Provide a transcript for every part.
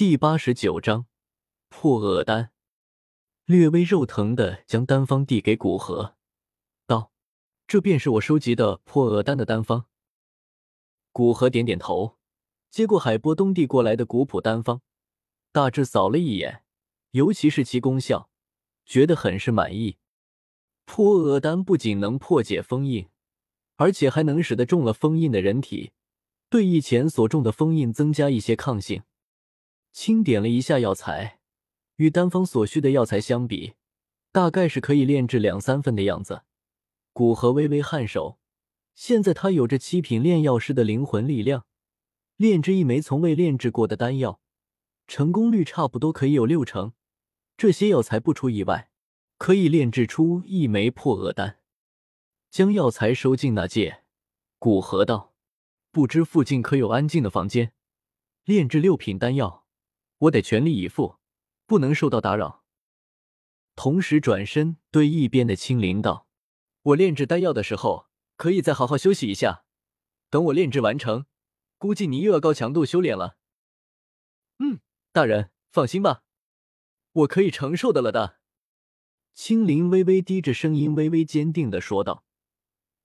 第八十九章破厄丹。略微肉疼的将丹方递给古河，道：“这便是我收集的破厄丹的丹方。”古河点点头，接过海波东递过来的古朴丹方，大致扫了一眼，尤其是其功效，觉得很是满意。破厄丹不仅能破解封印，而且还能使得中了封印的人体对以前所中的封印增加一些抗性。清点了一下药材，与丹方所需的药材相比，大概是可以炼制两三份的样子。古河微微颔首，现在他有着七品炼药师的灵魂力量，炼制一枚从未炼制过的丹药，成功率差不多可以有六成。这些药材不出意外，可以炼制出一枚破厄丹。将药材收进那戒，古河道：“不知附近可有安静的房间，炼制六品丹药？”我得全力以赴，不能受到打扰。同时转身对一边的青灵道：“我炼制丹药的时候，可以再好好休息一下。等我炼制完成，估计你又要高强度修炼了。”嗯，大人放心吧，我可以承受的了的。青灵微微低着声音，微微坚定的说道。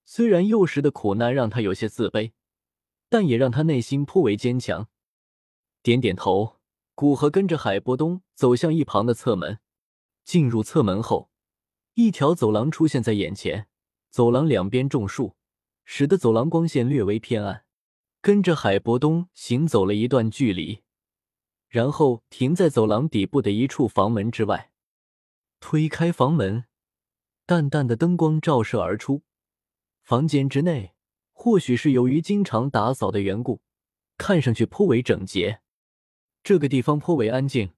虽然幼时的苦难让他有些自卑，但也让他内心颇为坚强。点点头。古河跟着海波东走向一旁的侧门，进入侧门后，一条走廊出现在眼前。走廊两边种树，使得走廊光线略微偏暗。跟着海波东行走了一段距离，然后停在走廊底部的一处房门之外。推开房门，淡淡的灯光照射而出。房间之内，或许是由于经常打扫的缘故，看上去颇为整洁。这个地方颇为安静，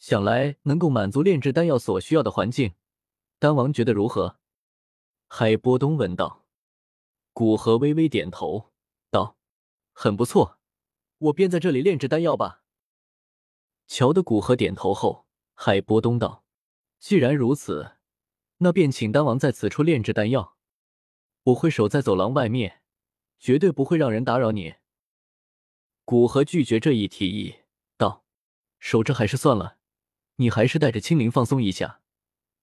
想来能够满足炼制丹药所需要的环境。丹王觉得如何？海波东问道。古河微微点头道：“很不错，我便在这里炼制丹药吧。”瞧得古河点头后，海波东道：“既然如此，那便请丹王在此处炼制丹药。我会守在走廊外面，绝对不会让人打扰你。”古河拒绝这一提议。守着还是算了，你还是带着青灵放松一下。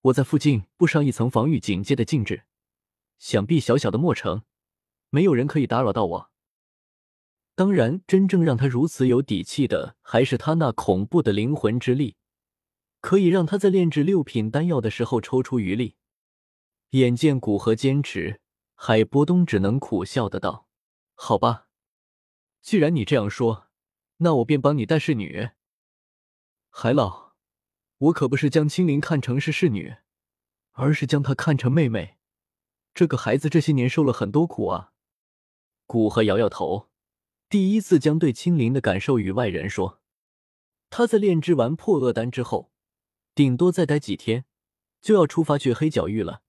我在附近布上一层防御警戒的禁制，想必小小的墨城，没有人可以打扰到我。当然，真正让他如此有底气的，还是他那恐怖的灵魂之力，可以让他在炼制六品丹药的时候抽出余力。眼见古河坚持，海波东只能苦笑的道：“好吧，既然你这样说，那我便帮你带侍女。”海老，我可不是将青灵看成是侍女，而是将她看成妹妹。这个孩子这些年受了很多苦啊。古河摇摇头，第一次将对青灵的感受与外人说。他在炼制完破厄丹之后，顶多再待几天，就要出发去黑角域了。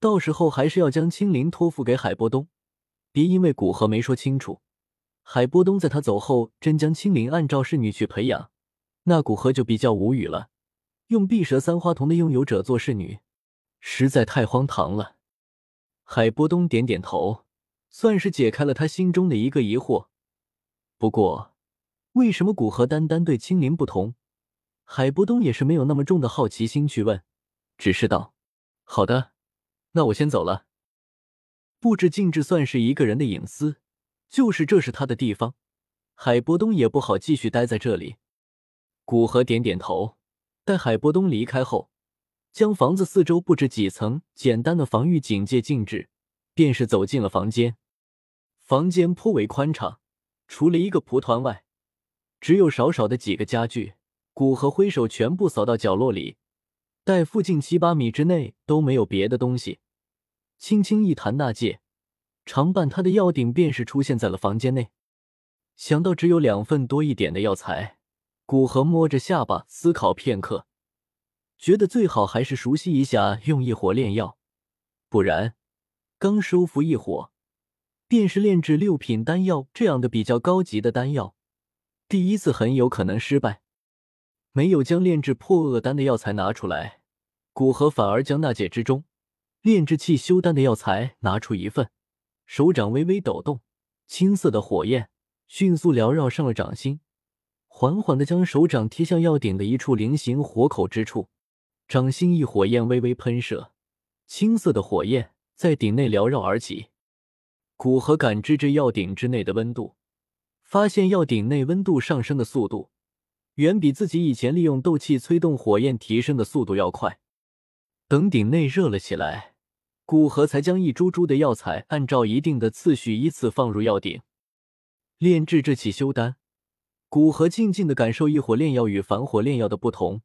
到时候还是要将青灵托付给海波东，别因为古河没说清楚，海波东在他走后真将青灵按照侍女去培养。那古河就比较无语了，用碧蛇三花瞳的拥有者做侍女，实在太荒唐了。海波东点点头，算是解开了他心中的一个疑惑。不过，为什么古河单单对青灵不同？海波东也是没有那么重的好奇心去问，只是道：“好的，那我先走了。”布置禁制算是一个人的隐私，就是这是他的地方，海波东也不好继续待在这里。古河点点头，待海波东离开后，将房子四周布置几层简单的防御警戒禁制，便是走进了房间。房间颇为宽敞，除了一个蒲团外，只有少少的几个家具。古河挥手全部扫到角落里，待附近七八米之内都没有别的东西，轻轻一弹那戒，常伴他的药鼎便是出现在了房间内。想到只有两份多一点的药材。古河摸着下巴思考片刻，觉得最好还是熟悉一下用异火炼药，不然刚收服异火，便是炼制六品丹药这样的比较高级的丹药，第一次很有可能失败。没有将炼制破厄丹的药材拿出来，古河反而将那戒之中炼制气修丹的药材拿出一份，手掌微微抖动，青色的火焰迅速缭绕上了掌心。缓缓的将手掌贴向药鼎的一处菱形火口之处，掌心一火焰微微喷射，青色的火焰在鼎内缭绕而起。古河感知着药鼎之内的温度，发现药鼎内温度上升的速度，远比自己以前利用斗气催动火焰提升的速度要快。等鼎内热了起来，古河才将一株株的药材按照一定的次序依次放入药鼎。炼制这起修丹，古河静静的感受异火炼药与凡火炼药的不同，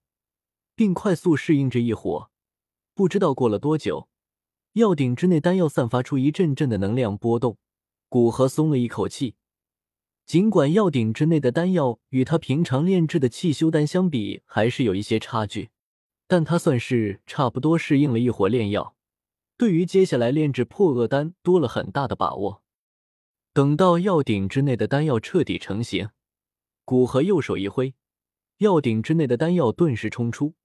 并快速适应着异火。不知道过了多久，药鼎之内丹药散发出一阵阵的能量波动，古河松了一口气。尽管药鼎之内的丹药与他平常炼制的气修丹相比还是有一些差距。但他算是差不多适应了一火炼药，对于接下来炼制破厄丹多了很大的把握。等到药鼎之内的丹药彻底成型，古河右手一挥，药鼎之内的丹药顿时冲出，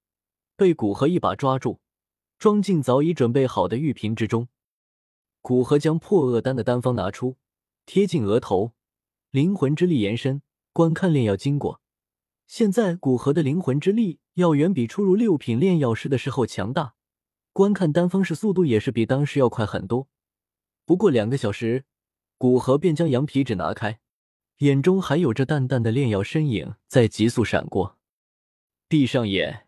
被古河一把抓住，装进早已准备好的玉瓶之中。古河将破厄丹的丹方拿出，贴近额头，灵魂之力延伸，观看炼药经过。现在古河的灵魂之力要远比初入六品炼药师的时候强大，观看丹方时速度也是比当时要快很多。不过两个小时，古河便将羊皮纸拿开，眼中还有着淡淡的炼药身影在急速闪过。闭上眼，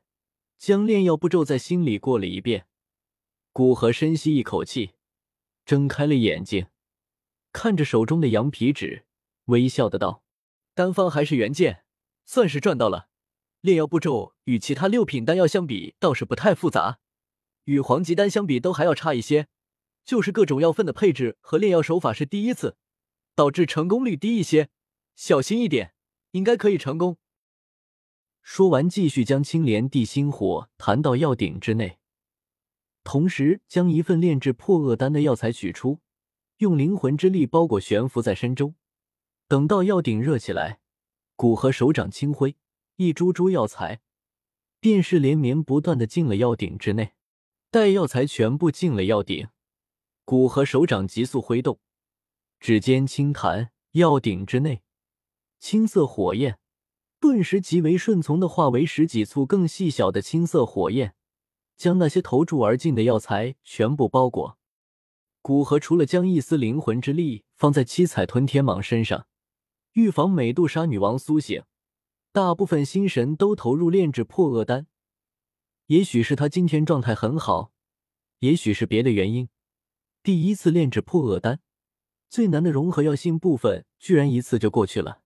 将炼药步骤在心里过了一遍。古河深吸一口气，睁开了眼睛，看着手中的羊皮纸，微笑的道：“丹方还是原件。”算是赚到了。炼药步骤与其他六品丹药相比倒是不太复杂，与黄级丹相比都还要差一些，就是各种药分的配置和炼药手法是第一次，导致成功率低一些。小心一点，应该可以成功。说完，继续将青莲地心火弹到药鼎之内，同时将一份炼制破厄丹的药材取出，用灵魂之力包裹悬浮在身中，等到药鼎热起来。古河手掌轻挥，一株株药材便是连绵不断的进了药鼎之内。待药材全部进了药鼎，古河手掌急速挥动，指尖轻弹，药鼎之内青色火焰顿时极为顺从的化为十几簇更细小的青色火焰，将那些投注而进的药材全部包裹。古河除了将一丝灵魂之力放在七彩吞天蟒身上。预防美杜莎女王苏醒，大部分心神都投入炼制破厄丹。也许是他今天状态很好，也许是别的原因。第一次炼制破厄丹，最难的融合药性部分，居然一次就过去了。